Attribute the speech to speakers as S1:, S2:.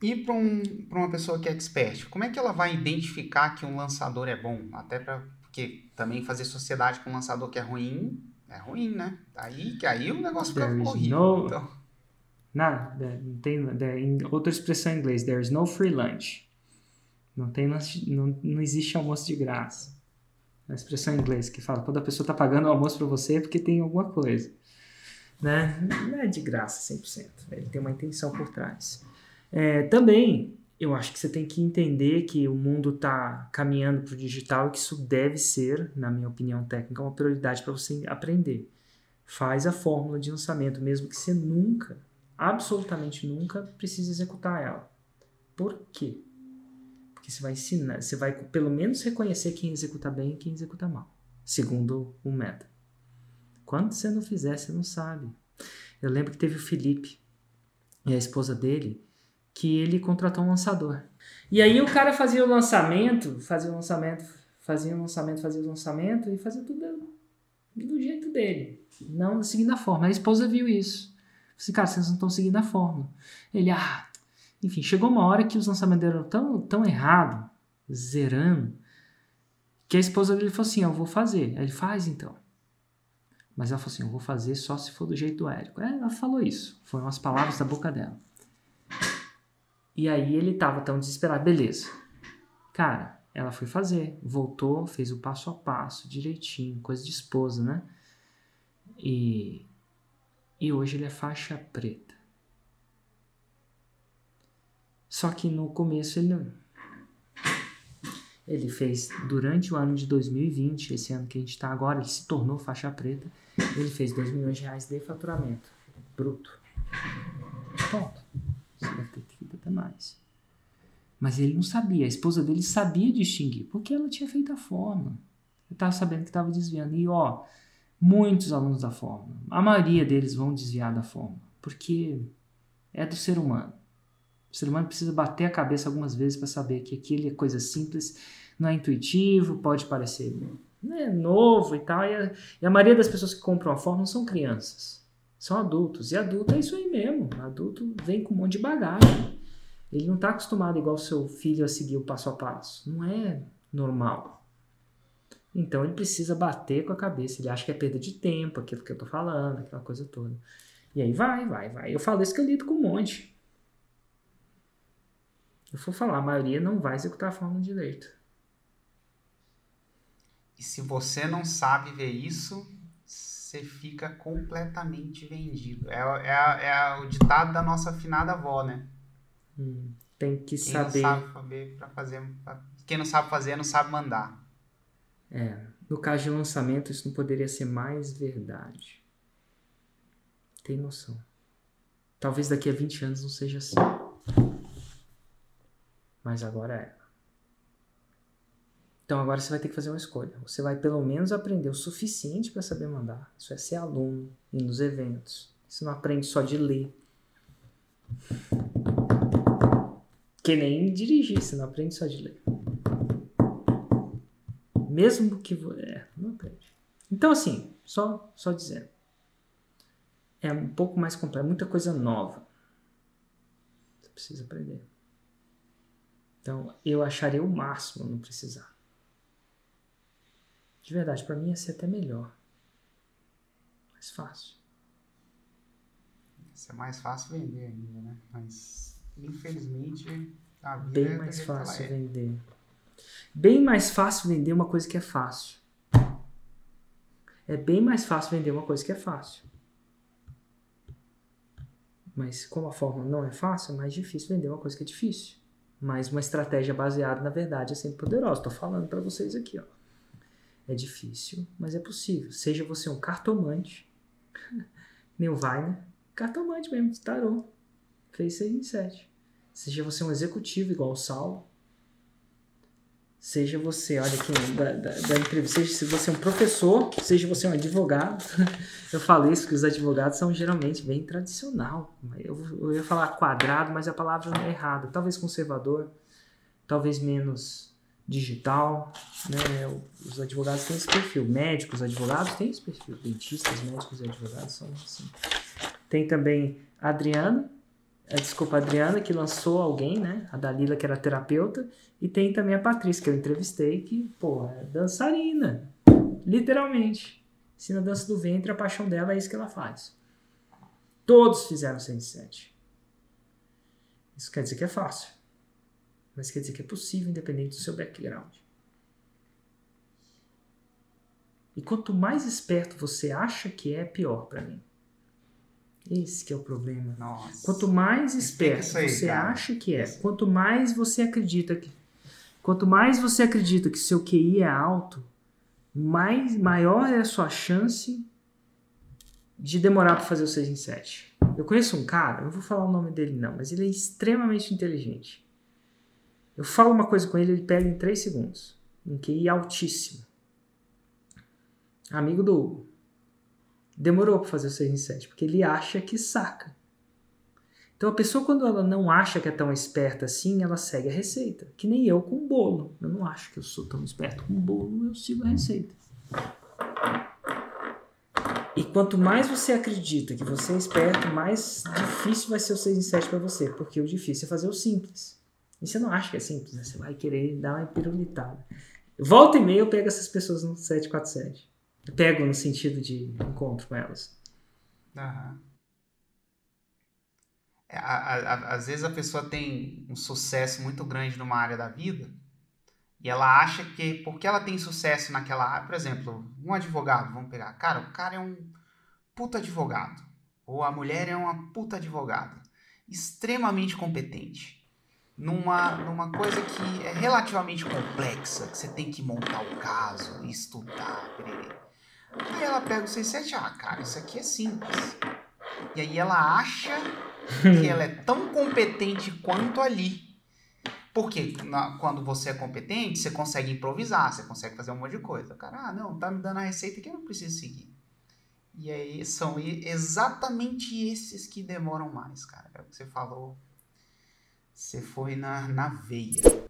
S1: E para um, uma pessoa que é expert, como é que ela vai identificar que um lançador é bom? Até para porque também fazer sociedade com um lançador que é ruim é ruim, né? Aí que aí o negócio fica horrível. No... Então.
S2: Não, tem em outra expressão em inglês, there is no free lunch. Não tem não, não existe almoço de graça. A expressão em inglês que fala quando a pessoa está pagando o almoço para você é porque tem alguma coisa. Né? Não é de graça 100%. Ele tem uma intenção por trás. É, também, eu acho que você tem que entender que o mundo está caminhando para o digital e que isso deve ser, na minha opinião técnica, uma prioridade para você aprender. Faz a fórmula de lançamento, mesmo que você nunca, absolutamente nunca, precise executar ela. Por quê? Porque você vai ensinar, você vai pelo menos reconhecer quem executa bem e quem executa mal, segundo o método. Quando você não fizer, você não sabe. Eu lembro que teve o Felipe e a esposa dele, que ele contratou um lançador. E aí o cara fazia o lançamento, fazia o lançamento, fazia o lançamento, fazia o lançamento e fazia tudo do jeito dele, não seguindo a forma. A esposa viu isso. Falei, cara, vocês não estão seguindo a forma. Ele, ah, enfim, chegou uma hora que os lançamentos eram tão, tão errado, zerando, que a esposa dele falou assim: Eu vou fazer. Aí ele faz então. Mas ela falou assim: Eu vou fazer só se for do jeito do Érico. É, ela falou isso. Foram as palavras da boca dela. E aí ele tava tão desesperado. Beleza. Cara, ela foi fazer. Voltou, fez o passo a passo, direitinho. Coisa de esposa, né? E, e hoje ele é faixa preta. Só que no começo ele. Ele fez durante o ano de 2020, esse ano que a gente está agora, ele se tornou faixa preta. Ele fez 2 milhões de reais de faturamento bruto. Ponto. Você deve ter até mais. Mas ele não sabia, a esposa dele sabia distinguir, porque ela tinha feito a forma. Eu estava sabendo que estava desviando. E ó, muitos alunos da forma, a maioria deles vão desviar da forma, porque é do ser humano. O ser humano precisa bater a cabeça algumas vezes para saber que aquilo é coisa simples, não é intuitivo, pode parecer né, novo e tal. E a, e a maioria das pessoas que compram a forma não são crianças, são adultos. E adulto é isso aí mesmo. Adulto vem com um monte de bagagem. Ele não está acostumado igual seu filho a seguir o passo a passo. Não é normal. Então ele precisa bater com a cabeça. Ele acha que é perda de tempo, aquilo que eu estou falando, aquela coisa toda. E aí vai, vai, vai. Eu falo isso que eu lido com um monte. Eu for falar, a maioria não vai executar a fórmula direito.
S1: E se você não sabe ver isso, você fica completamente vendido. É, é, é o ditado da nossa afinada avó, né?
S2: Hum, tem que quem saber.
S1: Quem não sabe fazer, pra fazer pra... quem não sabe fazer, não sabe mandar.
S2: É, no caso de lançamento, isso não poderia ser mais verdade. Tem noção. Talvez daqui a 20 anos não seja assim mas agora é. Então agora você vai ter que fazer uma escolha. Você vai pelo menos aprender o suficiente para saber mandar. Isso é ser aluno, ir nos eventos. Você não aprende só de ler. Que nem dirigir, você não aprende só de ler. Mesmo que. É, não aprende. Então, assim, só, só dizendo. É um pouco mais complexo, é muita coisa nova. Você precisa aprender. Então, eu acharia o máximo não precisar. De verdade, para mim ia ser até melhor. Mais fácil.
S1: Isso é mais fácil vender ainda, né? Mas, infelizmente, a vida
S2: Bem é mais fácil é. vender. Bem mais fácil vender uma coisa que é fácil. É bem mais fácil vender uma coisa que é fácil. Mas como a forma não é fácil, é mais difícil vender uma coisa que é difícil. Mas uma estratégia baseada na verdade é sempre poderosa. Estou falando para vocês aqui, ó. É difícil, mas é possível. Seja você um cartomante, nem o Weiner, cartomante mesmo, tarô. Fez 6 em 7. Seja você um executivo igual o Saulo, Seja você, olha aqui, da, da, da entrevista, seja se você é um professor, seja você um advogado. Eu falei isso que os advogados são geralmente bem tradicional. Eu, eu ia falar quadrado, mas a palavra é errada. Talvez conservador, talvez menos digital. Né? Os advogados têm esse perfil. Médicos, advogados têm esse perfil. Dentistas, médicos e advogados são assim. Tem também Adriano, desculpa, a Adriana, que lançou alguém, né? A Dalila, que era terapeuta. E tem também a Patrícia, que eu entrevistei, que, pô, é dançarina. Literalmente. Ensina dança do ventre, a paixão dela é isso que ela faz. Todos fizeram 107. Isso quer dizer que é fácil. Mas quer dizer que é possível, independente do seu background. E quanto mais esperto você acha que é, pior para mim. Esse que é o problema.
S1: Nossa.
S2: Quanto mais esperto aí, você cara. acha que é, quanto mais você acredita que quanto mais você acredita que seu QI é alto, mais maior é a sua chance de demorar para fazer o 6 em 7. Eu conheço um cara, não vou falar o nome dele não, mas ele é extremamente inteligente. Eu falo uma coisa com ele, ele pega em 3 segundos. Um QI altíssimo. Amigo do Hugo. Demorou para fazer o 6 em 7, porque ele acha que saca. Então a pessoa, quando ela não acha que é tão esperta assim, ela segue a receita. Que nem eu com bolo. Eu não acho que eu sou tão esperto com bolo, eu sigo a receita. E quanto mais você acredita que você é esperto, mais difícil vai ser o 6 em 7 para você. Porque o difícil é fazer o simples. E você não acha que é simples, né? Você vai querer dar uma pirulitada. Volta e meia eu pego essas pessoas no 747. Pego no sentido de encontro com elas.
S1: Aham. É, a, a, às vezes a pessoa tem um sucesso muito grande numa área da vida e ela acha que porque ela tem sucesso naquela área, por exemplo, um advogado, vamos pegar, cara, o cara é um puta advogado, ou a mulher é uma puta advogada, extremamente competente, numa, numa coisa que é relativamente complexa, que você tem que montar o caso, estudar. Aí ela pega o 67, ah, cara, isso aqui é simples. E aí ela acha que ela é tão competente quanto ali. Porque na, quando você é competente, você consegue improvisar, você consegue fazer um monte de coisa. O cara, ah, não, tá me dando a receita que eu não preciso seguir. E aí são exatamente esses que demoram mais, cara. É o que você falou. Você foi na, na veia.